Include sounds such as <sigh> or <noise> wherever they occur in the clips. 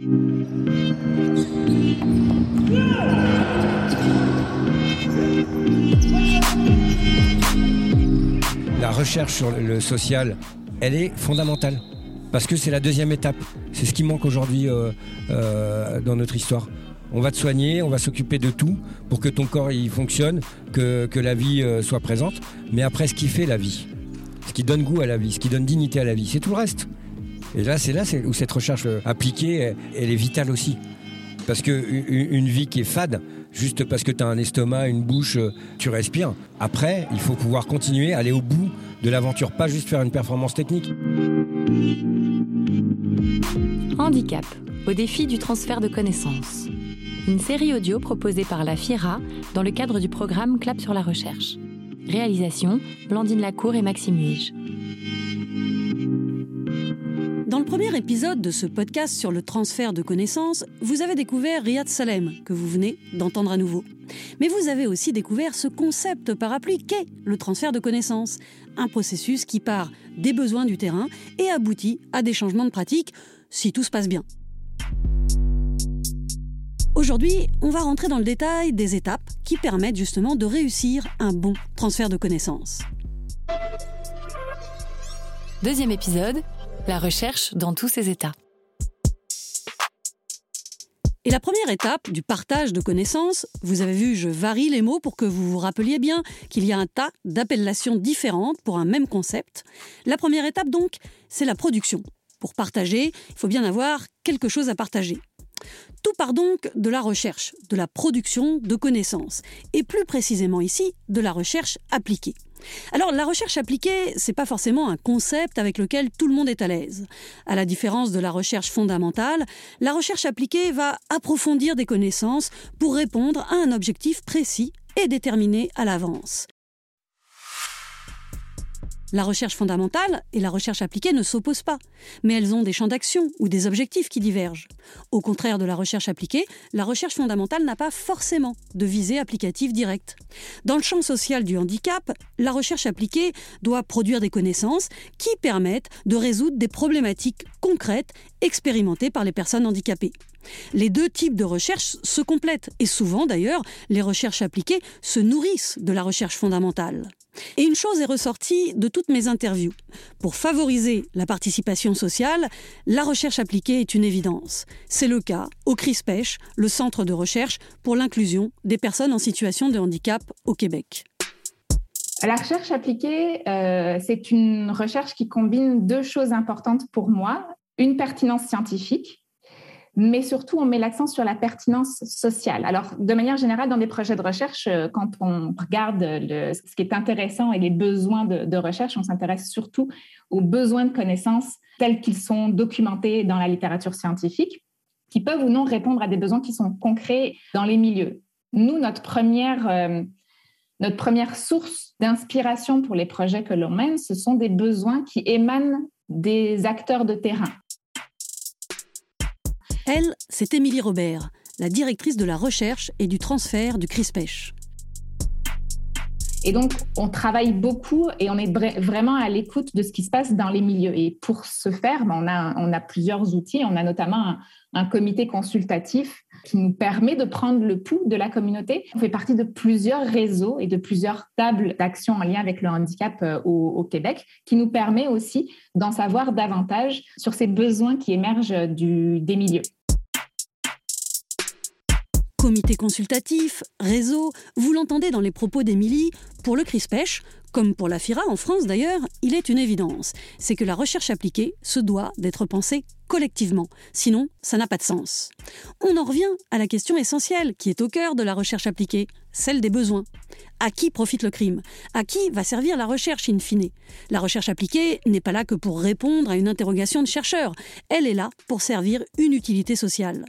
La recherche sur le social, elle est fondamentale. Parce que c'est la deuxième étape. C'est ce qui manque aujourd'hui euh, euh, dans notre histoire. On va te soigner, on va s'occuper de tout pour que ton corps il fonctionne, que, la vie euh, soit présente. Mais après, ce qui fait la vie, ce qui donne goût à la vie, ce qui donne dignité à la vie, c'est tout le reste. Et là, c'est là où cette recherche appliquée, elle est vitale aussi. Parce qu'une une vie qui est fade, juste parce que tu as un estomac, une bouche, tu respires. Après, il faut pouvoir continuer, aller au bout de l'aventure, pas juste faire une performance technique. Handicap, au défi du transfert de connaissances. Une série audio proposée par la FIRA dans le cadre du programme Clap sur la recherche. Réalisation Blandine Lacour et Maxime Huige. Premier épisode de ce podcast sur le transfert de connaissances, vous avez découvert Riyad Salem, que vous venez d'entendre à nouveau. Mais vous avez aussi découvert ce concept parapluie qu'est le transfert de connaissances, un processus qui part des besoins du terrain et aboutit à des changements de pratique, si tout se passe bien. Aujourd'hui, on va rentrer dans le détail des étapes qui permettent justement de réussir un bon transfert de connaissances. Deuxième épisode, la recherche dans tous ses états. Et la première étape du partage de connaissances, vous avez vu, je varie les mots pour que vous vous rappeliez bien qu'il y a un tas d'appellations différentes pour un même concept. La première étape donc, c'est la production. Pour partager, il faut bien avoir quelque chose à partager. Tout part donc de la recherche, de la production de connaissances, et plus précisément ici, de la recherche appliquée. Alors la recherche appliquée, c'est pas forcément un concept avec lequel tout le monde est à l'aise. À la différence de la recherche fondamentale, la recherche appliquée va approfondir des connaissances pour répondre à un objectif précis et déterminé à l'avance. La recherche fondamentale et la recherche appliquée ne s'opposent pas, mais elles ont des champs d'action ou des objectifs qui divergent. Au contraire de la recherche appliquée, la recherche fondamentale n'a pas forcément de visée applicative directe. Dans le champ social du handicap, la recherche appliquée doit produire des connaissances qui permettent de résoudre des problématiques concrètes expérimentées par les personnes handicapées. Les deux types de recherche se complètent et souvent d'ailleurs, les recherches appliquées se nourrissent de la recherche fondamentale. Et une chose est ressortie de toutes mes interviews. Pour favoriser la participation sociale, la recherche appliquée est une évidence. C'est le cas au CRISPECH, le centre de recherche pour l'inclusion des personnes en situation de handicap au Québec. La recherche appliquée, euh, c'est une recherche qui combine deux choses importantes pour moi. Une pertinence scientifique, mais surtout on met l'accent sur la pertinence sociale. Alors, de manière générale, dans des projets de recherche, euh, quand on regarde ce qui est intéressant et les besoins de, recherche, on s'intéresse surtout aux besoins de connaissances tels qu'ils sont documentés dans la littérature scientifique, qui peuvent ou non répondre à des besoins qui sont concrets dans les milieux. Nous, notre première, euh, notre première source d'inspiration pour les projets que l'on mène, ce sont des besoins qui émanent des acteurs de terrain. Elle, c'est Émilie Robert, la directrice de la recherche et du transfert du CRISPECH. Et donc, on travaille beaucoup et on est vraiment à l'écoute de ce qui se passe dans les milieux. Et pour ce faire, ben, on a, plusieurs outils. On a notamment un, comité consultatif qui nous permet de prendre le pouls de la communauté. On fait partie de plusieurs réseaux et de plusieurs tables d'action en lien avec le handicap euh, au, Québec, qui nous permet aussi d'en savoir davantage sur ces besoins qui émergent du, des milieux. Comité consultatif, réseau, vous l'entendez dans les propos d'Émilie, pour le CRISPECH, comme pour la FIRA en France d'ailleurs, il est une évidence, c'est que la recherche appliquée se doit d'être pensée collectivement, sinon ça n'a pas de sens. On en revient à la question essentielle qui est au cœur de la recherche appliquée, celle des besoins. À qui profite le crime? À qui va servir la recherche in fine? La recherche appliquée n'est pas là que pour répondre à une interrogation de chercheur, elle est là pour servir une utilité sociale.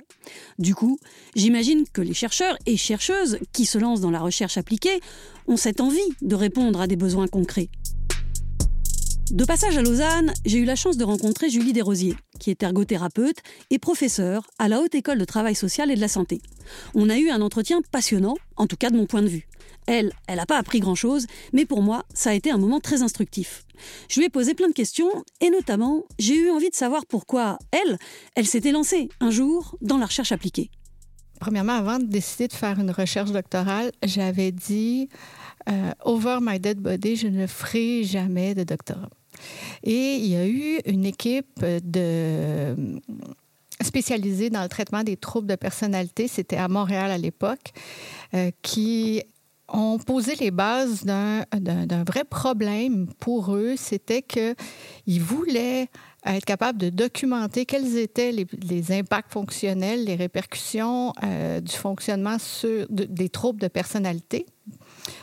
Du coup, j'imagine que les chercheurs et chercheuses qui se lancent dans la recherche appliquée ont cette envie de répondre à des besoins concrets. De passage à Lausanne, j'ai eu la chance de rencontrer Julie Desrosiers, qui est ergothérapeute et professeure à la Haute École de Travail Social et de la Santé. On a eu un entretien passionnant, en tout cas de mon point de vue. Elle, elle n'a pas appris grand-chose, mais pour moi, ça a été un moment très instructif. Je lui ai posé plein de questions, et notamment, j'ai eu envie de savoir pourquoi elle, elle s'était lancée un jour dans la recherche appliquée. Premièrement, avant de décider de faire une recherche doctorale, j'avais dit euh, Over my dead body, je ne ferai jamais de doctorat. Et il y a eu une équipe de spécialisée dans le traitement des troubles de personnalité, c'était à Montréal à l'époque, euh, qui ont posé les bases d'un vrai problème pour eux. C'était qu'ils voulaient être capables de documenter quels étaient les, impacts fonctionnels, les répercussions euh, du fonctionnement sur, des troubles de personnalité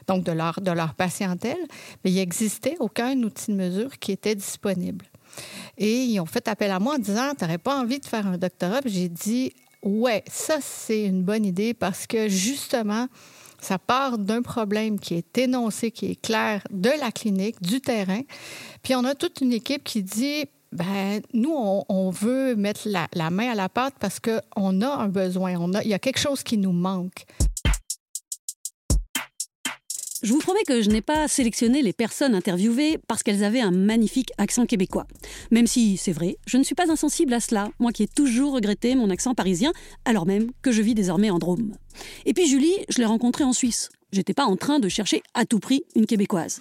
donc de leur, de leur patientèle, mais il n'existait aucun outil de mesure qui était disponible. Et ils ont fait appel à moi en disant Tu n'aurais pas envie de faire un doctorat J'ai dit Ouais, ça, c'est une bonne idée parce que justement, ça part d'un problème qui est énoncé, qui est clair de la clinique, du terrain. Puis on a toute une équipe qui dit ben, nous, on, veut mettre la, main à la pâte parce qu'on a un besoin, il y a quelque chose qui nous manque. Je vous promets que je n'ai pas sélectionné les personnes interviewées parce qu'elles avaient un magnifique accent québécois. Même si, c'est vrai, je ne suis pas insensible à cela, moi qui ai toujours regretté mon accent parisien, alors même que je vis désormais en Drôme. Et puis Julie, je l'ai rencontrée en Suisse. J'étais pas en train de chercher à tout prix une québécoise.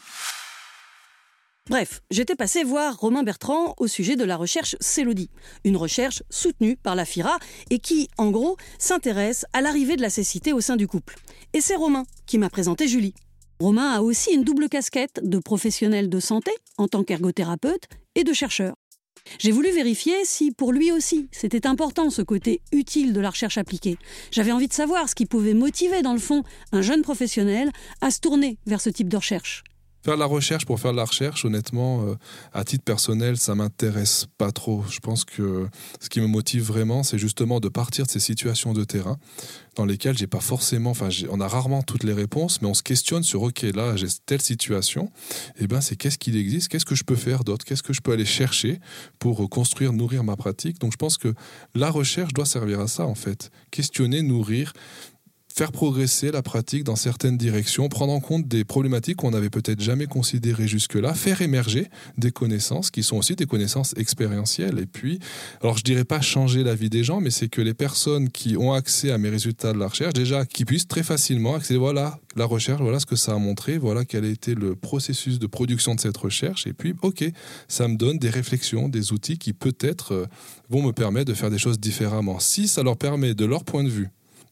Bref, j'étais passé voir Romain Bertrand au sujet de la recherche Célodie, une recherche soutenue par la FIRA et qui, en gros, s'intéresse à l'arrivée de la cécité au sein du couple. Et c'est Romain qui m'a présenté Julie. Romain a aussi une double casquette de professionnel de santé en tant qu'ergothérapeute et de chercheur. J'ai voulu vérifier si pour lui aussi c'était important ce côté utile de la recherche appliquée. J'avais envie de savoir ce qui pouvait motiver dans le fond un jeune professionnel à se tourner vers ce type de recherche. Faire de la recherche pour faire de la recherche, honnêtement, euh, à titre personnel, ça m'intéresse pas trop. Je pense que ce qui me motive vraiment, c'est justement de partir de ces situations de terrain dans lesquelles j'ai pas forcément, enfin, on a rarement toutes les réponses, mais on se questionne sur ok, là, j'ai telle situation. Et eh ben, c'est qu'est-ce qu'il existe, qu'est-ce que je peux faire d'autre, qu'est-ce que je peux aller chercher pour construire, nourrir ma pratique? Donc, je pense que la recherche doit servir à ça en fait, questionner, nourrir faire progresser la pratique dans certaines directions, prendre en compte des problématiques qu'on n'avait peut-être jamais considérées jusque-là, faire émerger des connaissances qui sont aussi des connaissances expérientielles. Et puis, alors je dirais pas changer la vie des gens, mais c'est que les personnes qui ont accès à mes résultats de la recherche, déjà, qui puissent très facilement accéder, voilà, la recherche, voilà ce que ça a montré, voilà quel a été le processus de production de cette recherche. Et puis, ok, ça me donne des réflexions, des outils qui peut-être euh, vont me permettre de faire des choses différemment. Si ça leur permet, de leur point de vue,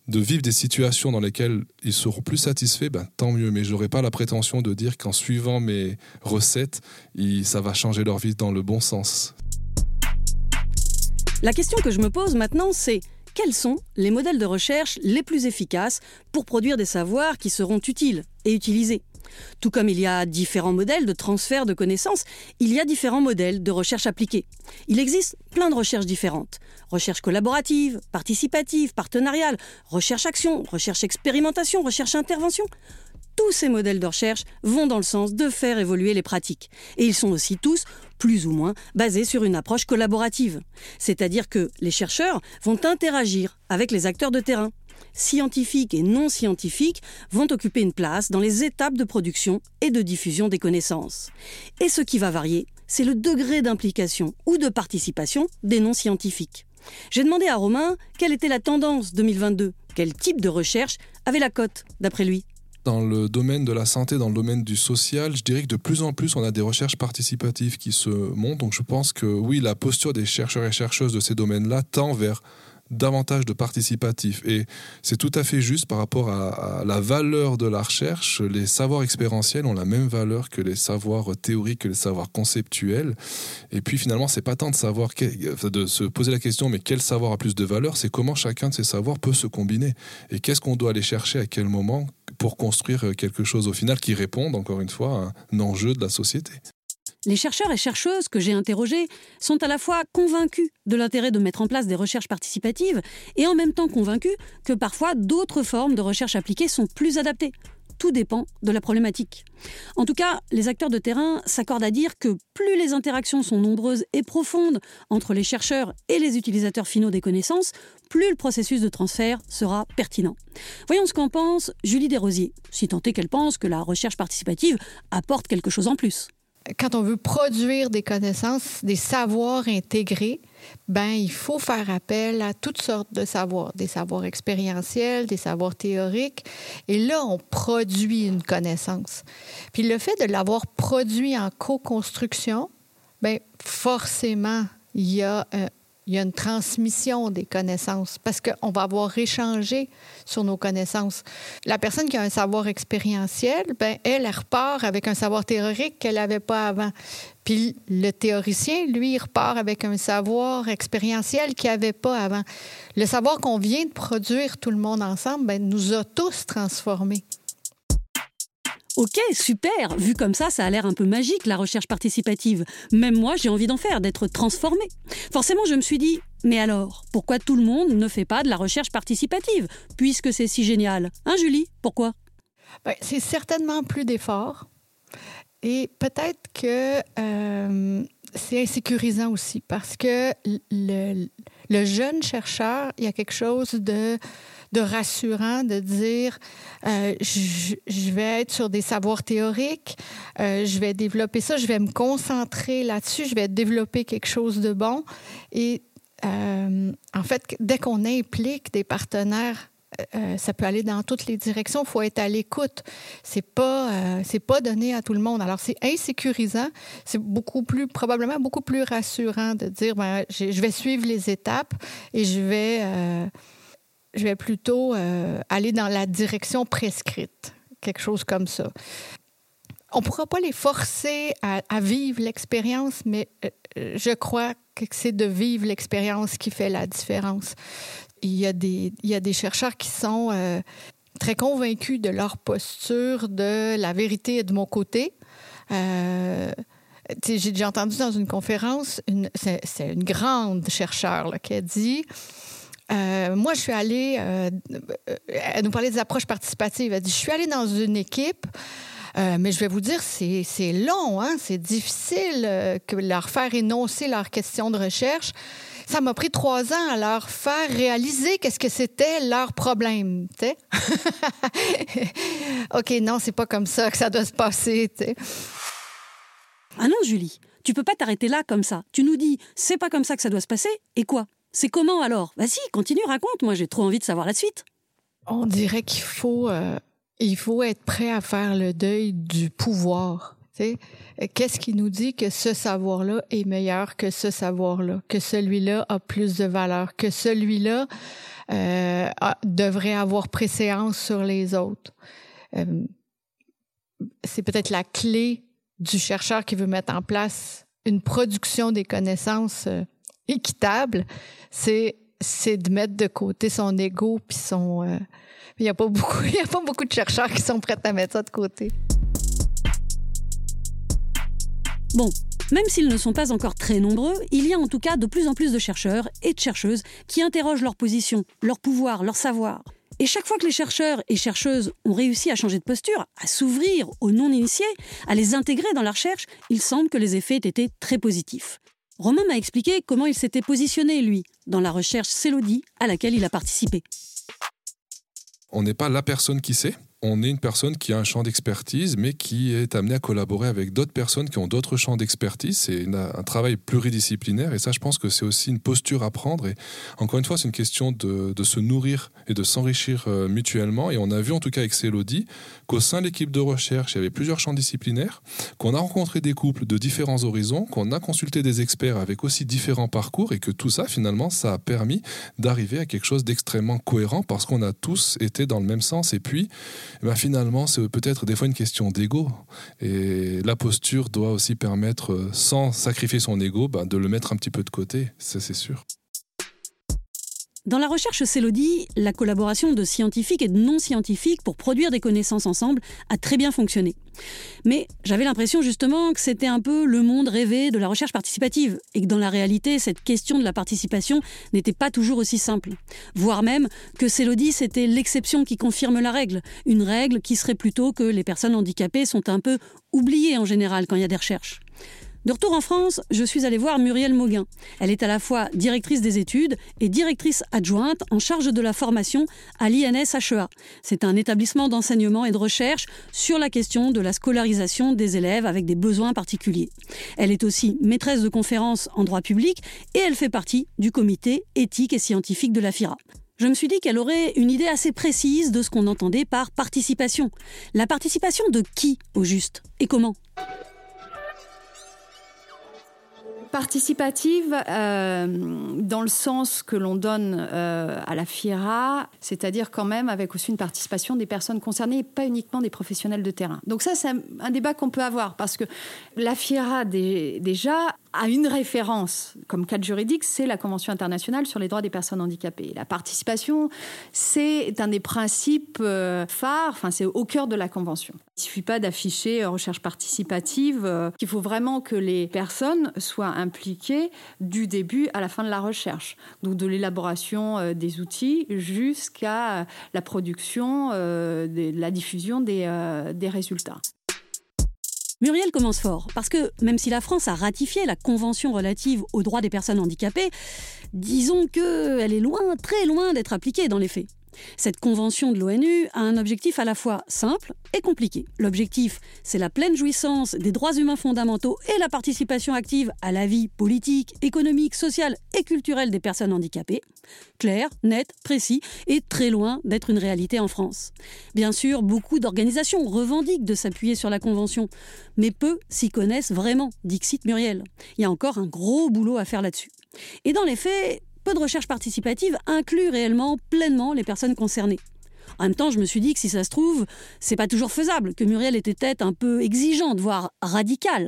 de vivre des situations dans lesquelles ils seront plus satisfaits, ben, tant mieux. Mais je n'aurai pas la prétention de dire qu'en suivant mes recettes, ça va changer leur vie dans le bon sens. La question que je me pose maintenant, c'est quels sont les modèles de recherche les plus efficaces pour produire des savoirs qui seront utiles et utilisés? Tout comme il y a différents modèles de transfert de connaissances, il y a différents modèles de recherche appliquée. Il existe plein de recherches différentes. Recherche collaborative, participative, partenariale, recherche-action, recherche-expérimentation, recherche-intervention. Tous ces modèles de recherche vont dans le sens de faire évoluer les pratiques. Et ils sont aussi tous, plus ou moins, basés sur une approche collaborative. C'est-à-dire que les chercheurs vont interagir avec les acteurs de terrain scientifiques et non scientifiques vont occuper une place dans les étapes de production et de diffusion des connaissances. Et ce qui va varier, c'est le degré d'implication ou de participation des non scientifiques. J'ai demandé à Romain quelle était la tendance 2022, quel type de recherche avait la cote d'après lui. Dans le domaine de la santé, dans le domaine du social, je dirais que de plus en plus, on a des recherches participatives qui se montent. Donc je pense que oui, la posture des chercheurs et chercheuses de ces domaines-là tend vers davantage de participatif. Et c'est tout à fait juste par rapport à, la valeur de la recherche. Les savoirs expérientiels ont la même valeur que les savoirs théoriques, que les savoirs conceptuels. Et puis finalement, c'est pas tant de savoir, de se poser la question, mais quel savoir a plus de valeur, c'est comment chacun de ces savoirs peut se combiner? Et qu'est-ce qu'on doit aller chercher à quel moment pour construire quelque chose au final qui réponde, encore une fois, à un enjeu de la société? Les chercheurs et chercheuses que j'ai interrogés sont à la fois convaincus de l'intérêt de mettre en place des recherches participatives et en même temps convaincus que parfois d'autres formes de recherche appliquée sont plus adaptées. tout dépend de la problématique. En tout cas, les acteurs de terrain s'accordent à dire que plus les interactions sont nombreuses et profondes entre les chercheurs et les utilisateurs finaux des connaissances, plus le processus de transfert sera pertinent. Voyons ce qu'en pense Julie Desrosiers, si tant est qu'elle pense que la recherche participative apporte quelque chose en plus quand on veut produire des connaissances, des savoirs intégrés, ben il faut faire appel à toutes sortes de savoirs, des savoirs expérientiels, des savoirs théoriques, et là on produit une connaissance. Puis le fait de l'avoir produit en co-construction, ben forcément il y a un, il y a une transmission des connaissances parce qu'on va avoir échangé sur nos connaissances. La personne qui a un savoir expérientiel, ben, elle, elle repart avec un savoir théorique qu'elle n'avait pas avant. Puis le théoricien, lui, repart avec un savoir expérientiel qu'il n'avait pas avant. Le savoir qu'on vient de produire tout le monde ensemble ben, nous a tous transformés. Ok, super. Vu comme ça, ça a l'air un peu magique, la recherche participative. Même moi, j'ai envie d'en faire, d'être transformée. Forcément, je me suis dit, mais alors, pourquoi tout le monde ne fait pas de la recherche participative, puisque c'est si génial? Hein, Julie? Pourquoi? Ben, C'est certainement plus d'efforts. Et peut-être que euh, c'est insécurisant aussi, parce que le, le jeune chercheur, il y a quelque chose de de rassurant de dire euh, je, vais être sur des savoirs théoriques, euh, je vais développer ça, je vais me concentrer là-dessus, je vais développer quelque chose de bon. Et euh, en fait, dès qu'on implique des partenaires ça peut aller dans toutes les directions. Il faut être à l'écoute. C'est pas, c'est pas donné à tout le monde. Alors c'est insécurisant. C'est beaucoup plus, probablement beaucoup plus rassurant de dire, ben, je vais suivre les étapes et je vais je vais plutôt euh, aller dans la direction prescrite, quelque chose comme ça. On ne pourra pas les forcer à, vivre l'expérience, mais euh, je crois que c'est de vivre l'expérience qui fait la différence. Il y a des, il y a des chercheurs qui sont euh, très convaincus de leur posture, de la vérité de mon côté. J'ai entendu dans une conférence, c'est une grande chercheure qui a dit euh, moi, je suis allée, euh, elle nous parlait des approches participatives. Elle dit, je suis allée dans une équipe, euh, mais je vais vous dire, c'est long, hein? c'est difficile que leur faire énoncer leurs questions de recherche. Ça m'a pris trois ans à leur faire réaliser qu'est-ce que c'était leur problème. <laughs> OK, non, c'est pas comme ça que ça doit se passer. Ah non, Julie, tu peux pas t'arrêter là comme ça. Tu nous dis, c'est pas comme ça que ça doit se passer, et quoi? C'est comment alors? Vas-y, continue, raconte, moi j'ai trop envie de savoir la suite. On dirait qu'il faut, euh, il faut être prêt à faire le deuil du pouvoir. Qu'est-ce qui nous dit que ce savoir-là est meilleur que ce savoir-là, que celui-là a plus de valeur, que celui-là euh, devrait avoir préséance sur les autres? Euh, c'est peut-être la clé du chercheur qui veut mettre en place une production des connaissances équitable, c'est c'est de mettre de côté son ego puis son euh, il n'y a pas beaucoup <laughs> y a pas beaucoup de chercheurs qui sont prêts à mettre ça de côté. Bon, même s'ils ne sont pas encore très nombreux, il y a en tout cas de plus en plus de chercheurs et de chercheuses qui interrogent leur position, leur pouvoir, leur savoir. Et chaque fois que les chercheurs et chercheuses ont réussi à changer de posture, à s'ouvrir aux non-initiés, à les intégrer dans la recherche, il semble que les effets aient été très positifs. Romain m'a expliqué comment il s'était positionné, lui, dans la recherche Célodie à laquelle il a participé. On n'est pas la personne qui sait, on est une personne qui a un champ d'expertise, mais qui est amenée à collaborer avec d'autres personnes qui ont d'autres champs d'expertise. C'est un travail pluridisciplinaire, et ça, je pense que c'est aussi une posture à prendre. Et encore une fois, c'est une question de, se nourrir et de s'enrichir euh, mutuellement. Et on a vu, en tout cas avec Célodie, qu'au sein de l'équipe de recherche, il y avait plusieurs champs disciplinaires, qu'on a rencontré des couples de différents horizons, qu'on a consulté des experts avec aussi différents parcours, et que tout ça, finalement, ça a permis d'arriver à quelque chose d'extrêmement cohérent parce qu'on a tous été dans le même sens. Et puis, ben, finalement, c'est peut-être des fois une question d'ego. Et la posture doit aussi permettre, euh, sans sacrifier son ego, ben, de le mettre un petit peu de côté, ça c'est sûr. Dans la recherche Célodie, la collaboration de scientifiques et de non-scientifiques pour produire des connaissances ensemble a très bien fonctionné. Mais j'avais l'impression justement que c'était un peu le monde rêvé de la recherche participative et que dans la réalité, cette question de la participation n'était pas toujours aussi simple. Voire même que Célodie, c'était l'exception qui confirme la règle. Une règle qui serait plutôt que les personnes handicapées sont un peu oubliées en général quand il y a des recherches. De retour en France, je suis allée voir Muriel Mauguin. Elle est à la fois directrice des études et directrice adjointe en charge de la formation à l'INSHEA. C'est un établissement d'enseignement et de recherche sur la question de la scolarisation des élèves avec des besoins particuliers. Elle est aussi maîtresse de conférences en droit public et elle fait partie du comité éthique et scientifique de la FIRA. Je me suis dit qu'elle aurait une idée assez précise de ce qu'on entendait par participation. La participation de qui, au juste? Et comment? Participative euh, dans le sens que l'on donne euh, à la FIRA, c'est-à-dire quand même avec aussi une participation des personnes concernées et pas uniquement des professionnels de terrain. Donc ça, c'est un, débat qu'on peut avoir parce que la FIRA déjà a une référence comme cadre juridique, c'est la Convention internationale sur les droits des personnes handicapées. La participation, c'est un des principes euh, phares, enfin c'est au cœur de la Convention. Il ne suffit pas d'afficher recherche participative, il faut vraiment que les personnes soient impliqué du début à la fin de la recherche, donc de l'élaboration euh, des outils jusqu'à euh, la production, euh, la diffusion des résultats. Muriel commence fort, parce que même si la France a ratifié la Convention relative aux droits des personnes handicapées, disons qu'elle est loin, très loin d'être appliquée dans les faits. Cette convention de l'ONU a un objectif à la fois simple et compliqué. L'objectif, c'est la pleine jouissance des droits humains fondamentaux et la participation active à la vie politique, économique, sociale et culturelle des personnes handicapées. Clair, net, précis et très loin d'être une réalité en France. Bien sûr, beaucoup d'organisations revendiquent de s'appuyer sur la convention, mais peu s'y connaissent vraiment, dit Muriel. Il y a encore un gros boulot à faire là-dessus. Et dans les faits, peu de recherche participative inclut réellement pleinement les personnes concernées. En même temps, je me suis dit que si ça se trouve, c'est pas toujours faisable, que Muriel était peut-être un peu exigeante, voire radicale.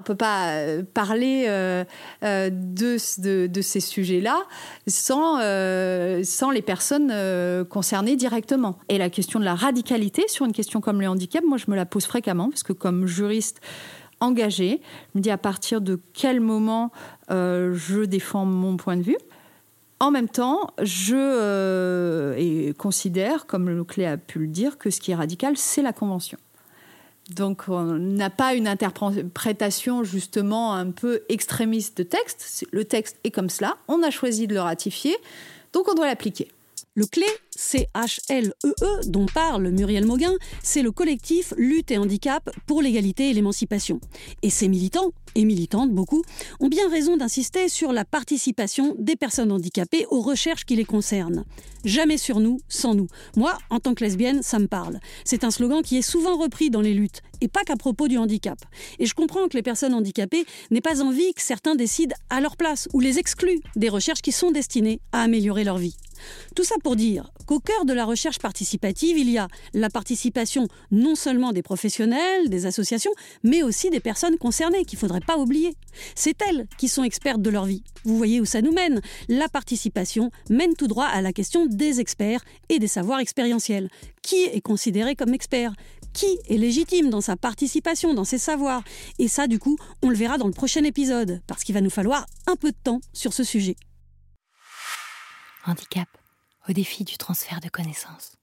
On ne peut pas euh, parler euh, euh, de, ces sujets-là sans, sans les personnes concernées directement. Et la question de la radicalité sur une question comme le handicap, moi je me la pose fréquemment, parce que comme juriste, engagée. Je me dis à partir de quel moment je défends mon point de vue. En même temps, je euh, considère, comme le clé a pu le dire, que ce qui est radical, c'est la Convention. Donc on n'a pas une interprétation justement un peu extrémiste de texte. Le texte est comme cela, on a choisi de le ratifier, donc on doit l'appliquer. Le clé CHLEE e, dont parle Muriel Mauguin, c'est le collectif Lutte et Handicap pour l'égalité et l'émancipation. Et ces militants, et militantes beaucoup, ont bien raison d'insister sur la participation des personnes handicapées aux recherches qui les concernent. Jamais sur nous, sans nous. Moi, en tant que lesbienne, ça me parle. C'est un slogan qui est souvent repris dans les luttes, et pas qu'à propos du handicap. Et je comprends que les personnes handicapées n'aient pas envie que certains décident à leur place ou les excluent des recherches qui sont destinées à améliorer leur vie. Tout ça pour dire qu'au cœur de la recherche participative, il y a la participation non seulement des professionnels, des associations, mais aussi des personnes concernées qu'il ne faudrait pas oublier. C'est elles qui sont expertes de leur vie. Vous voyez où ça nous mène La participation mène tout droit à la question des experts et des savoirs expérientiels. Qui est considéré comme expert? Qui est légitime dans sa participation, dans ses savoirs? Et ça, du coup, on le verra dans le prochain épisode, parce qu'il va nous falloir un peu de temps sur ce sujet. Handicap au défi du transfert de connaissances.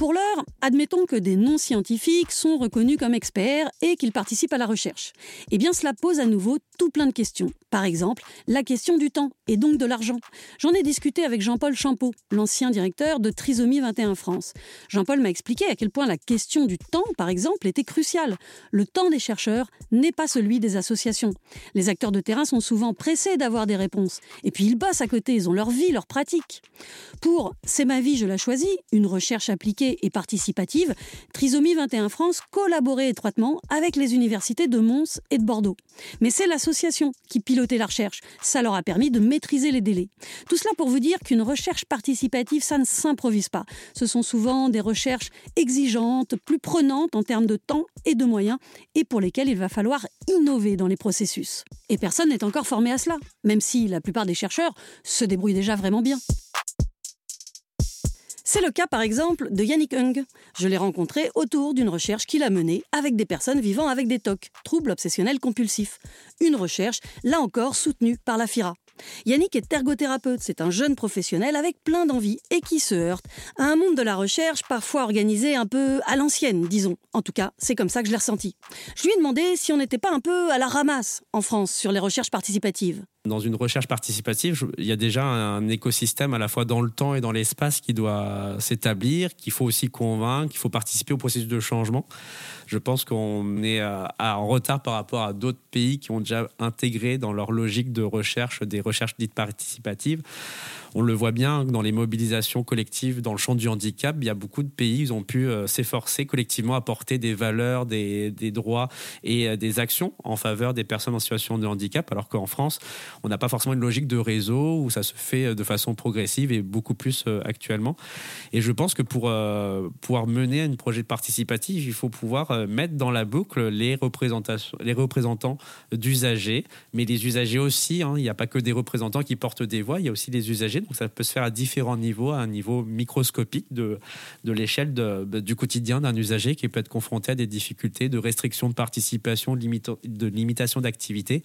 Pour l'heure, admettons que des non-scientifiques sont reconnus comme experts et qu'ils participent à la recherche. Eh bien, cela pose à nouveau tout plein de questions. Par exemple, la question du temps et donc de l'argent. J'en ai discuté avec Jean-Paul Champeau, l'ancien directeur de Trisomie 21 France. Jean-Paul m'a expliqué à quel point la question du temps, par exemple, était cruciale. Le temps des chercheurs n'est pas celui des associations. Les acteurs de terrain sont souvent pressés d'avoir des réponses. Et puis ils bossent à côté, ils ont leur vie, leur pratique. Pour C'est ma vie, je la choisis, une recherche appliquée et participative, Trisomie 21 France collaborait étroitement avec les universités de Mons et de Bordeaux. Mais c'est l'association qui pilotait la recherche. Ça leur a permis de maîtriser les délais. Tout cela pour vous dire qu'une recherche participative, ça ne s'improvise pas. Ce sont souvent des recherches exigeantes, plus prenantes en termes de temps et de moyens, et pour lesquelles il va falloir innover dans les processus. Et personne n'est encore formé à cela, même si la plupart des chercheurs se débrouillent déjà vraiment bien. C'est le cas par exemple de Yannick Hung. Je l'ai rencontré autour d'une recherche qu'il a menée avec des personnes vivant avec des TOC, troubles obsessionnels compulsifs. Une recherche, là encore, soutenue par la FIRA. Yannick est ergothérapeute, c'est un jeune professionnel avec plein d'envie et qui se heurte à un monde de la recherche parfois organisé un peu à l'ancienne, disons. En tout cas, c'est comme ça que je l'ai ressenti. Je lui ai demandé si on n'était pas un peu à la ramasse en France sur les recherches participatives. Dans une recherche participative, il y a déjà un écosystème à la fois dans le temps et dans l'espace qui doit s'établir, qu'il faut aussi convaincre, qu'il faut participer au processus de changement. Je pense qu'on est en retard par rapport à d'autres pays qui ont déjà intégré dans leur logique de recherche des recherches dites participatives. On le voit bien dans les mobilisations collectives dans le champ du handicap. Il y a beaucoup de pays qui ont pu euh, s'efforcer collectivement à porter des valeurs, des, droits et euh, des actions en faveur des personnes en situation de handicap, alors qu'en France, on n'a pas forcément une logique de réseau où ça se fait euh, de façon progressive et beaucoup plus actuellement. Et je pense que pour pouvoir mener un projet participatif, il faut pouvoir mettre dans la boucle les, représentations, les représentants d'usagers, mais les usagers aussi. Hein. il n'y a pas que des représentants qui portent des voix, il y a aussi des usagers donc ça peut se faire à différents niveaux, à un niveau microscopique de, de l'échelle du quotidien d'un usager qui peut être confronté à des difficultés de restriction de participation, de limitation d'activité.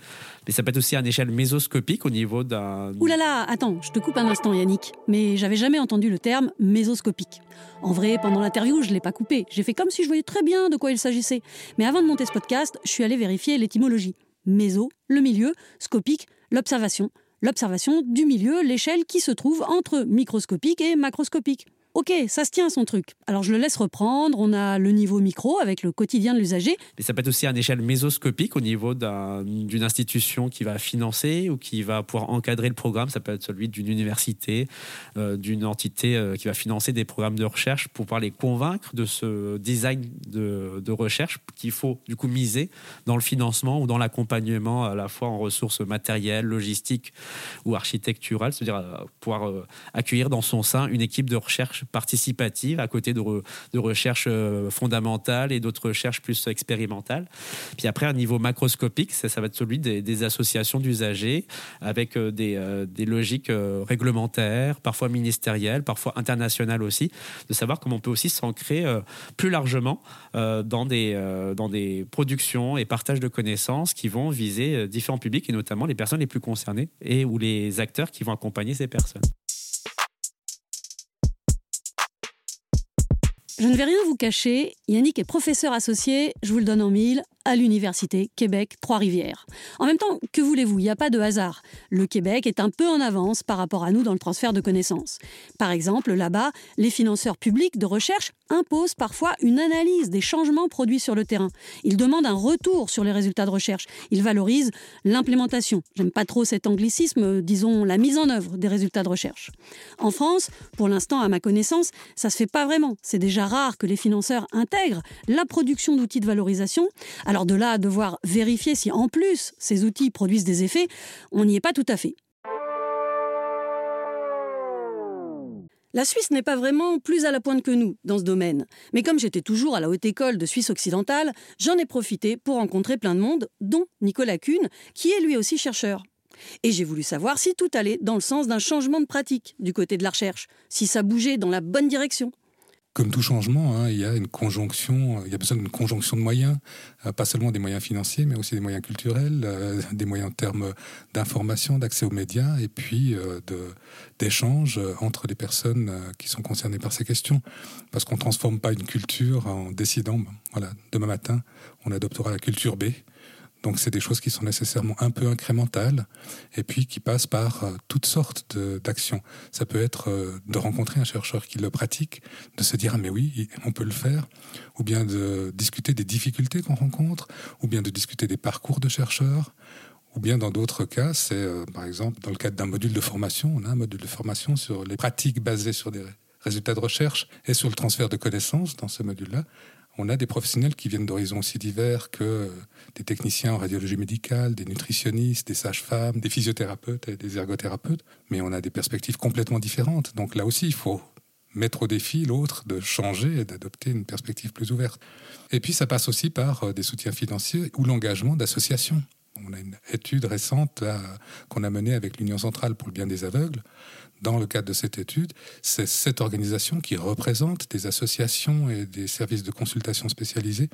Mais ça peut être aussi à une échelle mésoscopique au. Ouh là là, attends, je te coupe un instant Yannick, mais j'avais jamais entendu le terme mésoscopique. En vrai, pendant l'interview, je ne l'ai pas coupé. J'ai fait comme si je voyais très bien de quoi il s'agissait. Mais avant de monter ce podcast, je suis allé vérifier l'étymologie. Méso, le milieu, scopique, l'observation l'observation du milieu, l'échelle qui se trouve entre microscopique et macroscopique. Ok, ça se tient son truc. Alors je le laisse reprendre. On a le niveau micro avec le quotidien de l'usager. Mais ça peut être aussi à une échelle mésoscopique au niveau d'une institution qui va financer ou qui va pouvoir encadrer le programme. Ça peut être celui d'une université, euh, d'une entité euh, qui va financer des programmes de recherche pour pouvoir les convaincre de ce design de, recherche qu'il faut du coup miser dans le financement ou dans l'accompagnement à la fois en ressources matérielles, logistiques ou architecturales, c'est-à-dire euh, pouvoir accueillir dans son sein une équipe de recherche participative à côté de, de recherches euh, fondamentales et d'autres recherches plus expérimentales. Puis après, un niveau macroscopique, ça, va être celui des, associations d'usagers avec euh, des, euh, des, logiques réglementaires, parfois ministérielles, parfois internationales aussi, de savoir comment on peut aussi s'ancrer plus largement dans, des, dans des productions et partages de connaissances qui vont viser différents publics et notamment les personnes les plus concernées et ou les acteurs qui vont accompagner ces personnes. Je ne vais rien vous cacher, Yannick est professeur associé, je vous le donne en mille, à l'Université Québec Trois-Rivières. En même temps, que voulez-vous, il n'y a pas de hasard. Le Québec est un peu en avance par rapport à nous dans le transfert de connaissances. Par exemple, là-bas, les financeurs publics de recherche imposent parfois une analyse des changements produits sur le terrain. Ils demandent un retour sur les résultats de recherche. Ils valorisent l'implémentation. J'aime pas trop cet anglicisme, disons la mise en œuvre des résultats de recherche. En France, pour l'instant, à ma connaissance, ça se fait pas vraiment. C'est déjà rare que les financeurs intègrent la production d'outils de valorisation. De là à devoir vérifier si en plus ces outils produisent des effets, on n'y est pas tout à fait. La Suisse n'est pas vraiment plus à la pointe que nous dans ce domaine. Mais comme j'étais toujours à la haute école de Suisse occidentale, j'en ai profité pour rencontrer plein de monde, dont Nicolas Kuhn, qui est lui aussi chercheur. Et j'ai voulu savoir si tout allait dans le sens d'un changement de pratique du côté de la recherche, si ça bougeait dans la bonne direction comme tout changement, hein, il y a une conjonction, il y a besoin d'une conjonction de moyens, euh, pas seulement des moyens financiers, mais aussi des moyens culturels, euh, des moyens en termes d'information, d'accès aux médias, et puis euh, d'échanges entre les personnes qui sont concernées par ces questions. Parce qu'on ne transforme pas une culture en décidant, voilà, demain matin, on adoptera la culture B. Donc c'est des choses qui sont nécessairement un peu incrémentales et puis qui passent par euh, toutes sortes d'actions. Ça peut être euh, de rencontrer un chercheur qui le pratique, de se dire ah mais oui, on peut le faire, ou bien de discuter des difficultés qu'on rencontre, ou bien de discuter des parcours de chercheurs, ou bien dans d'autres cas, c'est euh, par exemple dans le cadre d'un module de formation, on a un module de formation sur les pratiques basées sur des résultats de recherche et sur le transfert de connaissances dans ce module-là, on a des professionnels qui viennent d'horizons aussi divers que des techniciens en radiologie médicale, des nutritionnistes, des sages-femmes, des physiothérapeutes et des ergothérapeutes, mais on a des perspectives complètement différentes. Donc là aussi, il faut mettre au défi l'autre de changer et d'adopter une perspective plus ouverte. Et puis ça passe aussi par euh, des soutiens financiers ou l'engagement d'associations. On a une étude récente qu'on a menée avec l'Union centrale pour le bien des aveugles dans le cadre de cette étude, c'est cette organisation qui représente des associations et des services de consultation spécialisés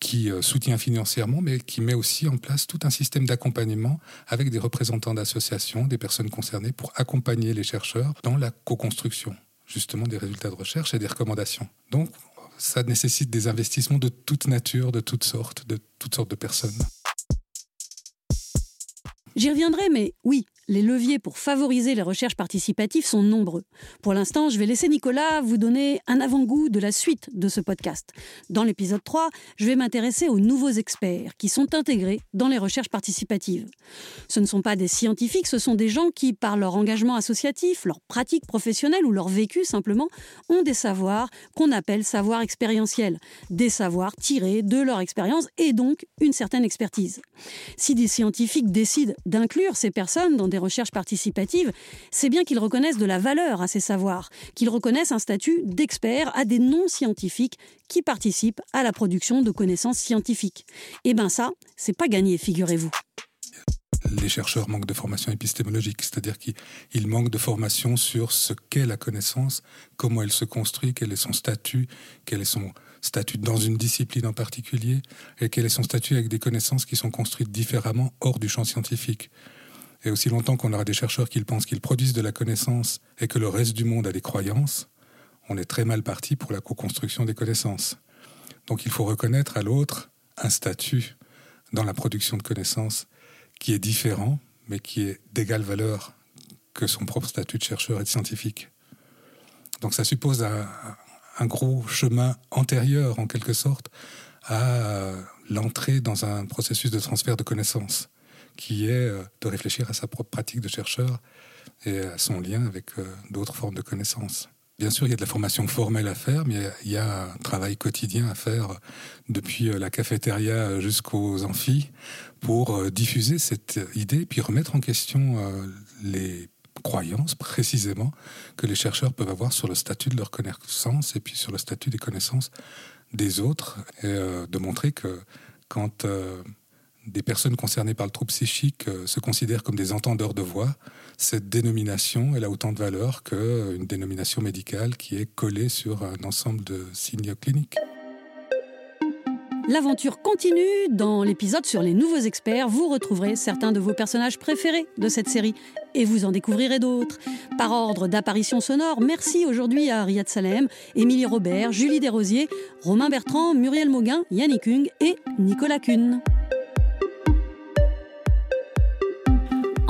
qui euh, soutient financièrement, mais qui met aussi en place tout un système d'accompagnement avec des représentants d'associations, des personnes concernées, pour accompagner les chercheurs dans la co-construction, justement, des résultats de recherche et des recommandations. Donc, ça nécessite des investissements de toute nature, de toutes sortes, de toutes sortes de personnes. J'y reviendrai, mais oui, les leviers pour favoriser les recherches participatives sont nombreux. Pour l'instant, je vais laisser Nicolas vous donner un avant-goût de la suite de ce podcast. Dans l'épisode 3, je vais m'intéresser aux nouveaux experts qui sont intégrés dans les recherches participatives. Ce ne sont pas des scientifiques, ce sont des gens qui, par leur engagement associatif, leur pratique professionnelle ou leur vécu simplement, ont des savoirs qu'on appelle savoirs expérientiels, des savoirs tirés de leur expérience et donc une certaine expertise. Si des scientifiques décident d'inclure ces personnes dans des recherches participatives, c'est bien qu'ils reconnaissent de la valeur à ces savoirs, qu'ils reconnaissent un statut d'expert à des non-scientifiques qui participent à la production de connaissances scientifiques. Et eh bien ça, c'est pas gagné, figurez-vous les chercheurs manquent de formation épistémologique, c'est-à-dire qu'ils manquent de formation sur ce qu'est la connaissance, comment elle se construit, quel est son statut, quel est son statut dans une discipline en particulier, et quel est son statut avec des connaissances qui sont construites différemment hors du champ scientifique. Et aussi longtemps qu'on aura des chercheurs qui pensent qu'ils produisent de la connaissance et que le reste du monde a des croyances, on est très mal parti pour la co-construction des connaissances. Donc il faut reconnaître à l'autre un statut dans la production de connaissances qui est différent, mais qui est d'égale valeur que son propre statut de chercheur et de scientifique. Donc ça suppose un, un gros chemin antérieur, en quelque sorte, à l'entrée dans un processus de transfert de connaissances qui est euh, de réfléchir à sa propre pratique de chercheur et à son lien avec euh, d'autres formes de connaissances. Bien sûr, il y a de la formation formelle à faire, mais il y a un travail quotidien à faire depuis euh, la cafétéria jusqu'aux amphis pour diffuser cette idée, puis remettre en question les croyances précisément que les chercheurs peuvent avoir sur le statut de leur connaissance et puis sur le statut des connaissances des autres, et de montrer que quand des personnes concernées par le trouble psychique euh, se considèrent comme des entendeurs de voix, cette dénomination elle a autant de valeur qu'une dénomination médicale qui est collée sur un ensemble de signes cliniques. L'aventure continue. Dans l'épisode sur les nouveaux experts, vous retrouverez certains de vos personnages préférés de cette série et vous en découvrirez d'autres. Par ordre d'apparition sonore, merci aujourd'hui à Riyad Salem, Émilie Robert, Julie Desrosiers, Romain Bertrand, Muriel Mauguin, Yannick Hung et Nicolas Kuhn.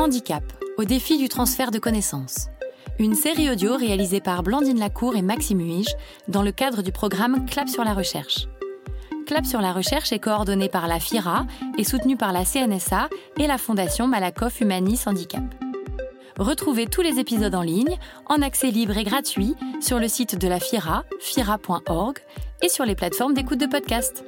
Handicap, au défi du transfert de connaissances. Une série audio réalisée par Blandine Lacour et Maxime Huige dans le cadre du programme Clap sur la recherche. Clap sur la recherche est coordonné par la FIRA et soutenu par la CNSA et la Fondation Malakoff Humanis Handicap. Retrouvez tous les épisodes en ligne, en accès libre et gratuit, sur le site de la FIRA, fira.org, et sur les plateformes d'écoute de podcast.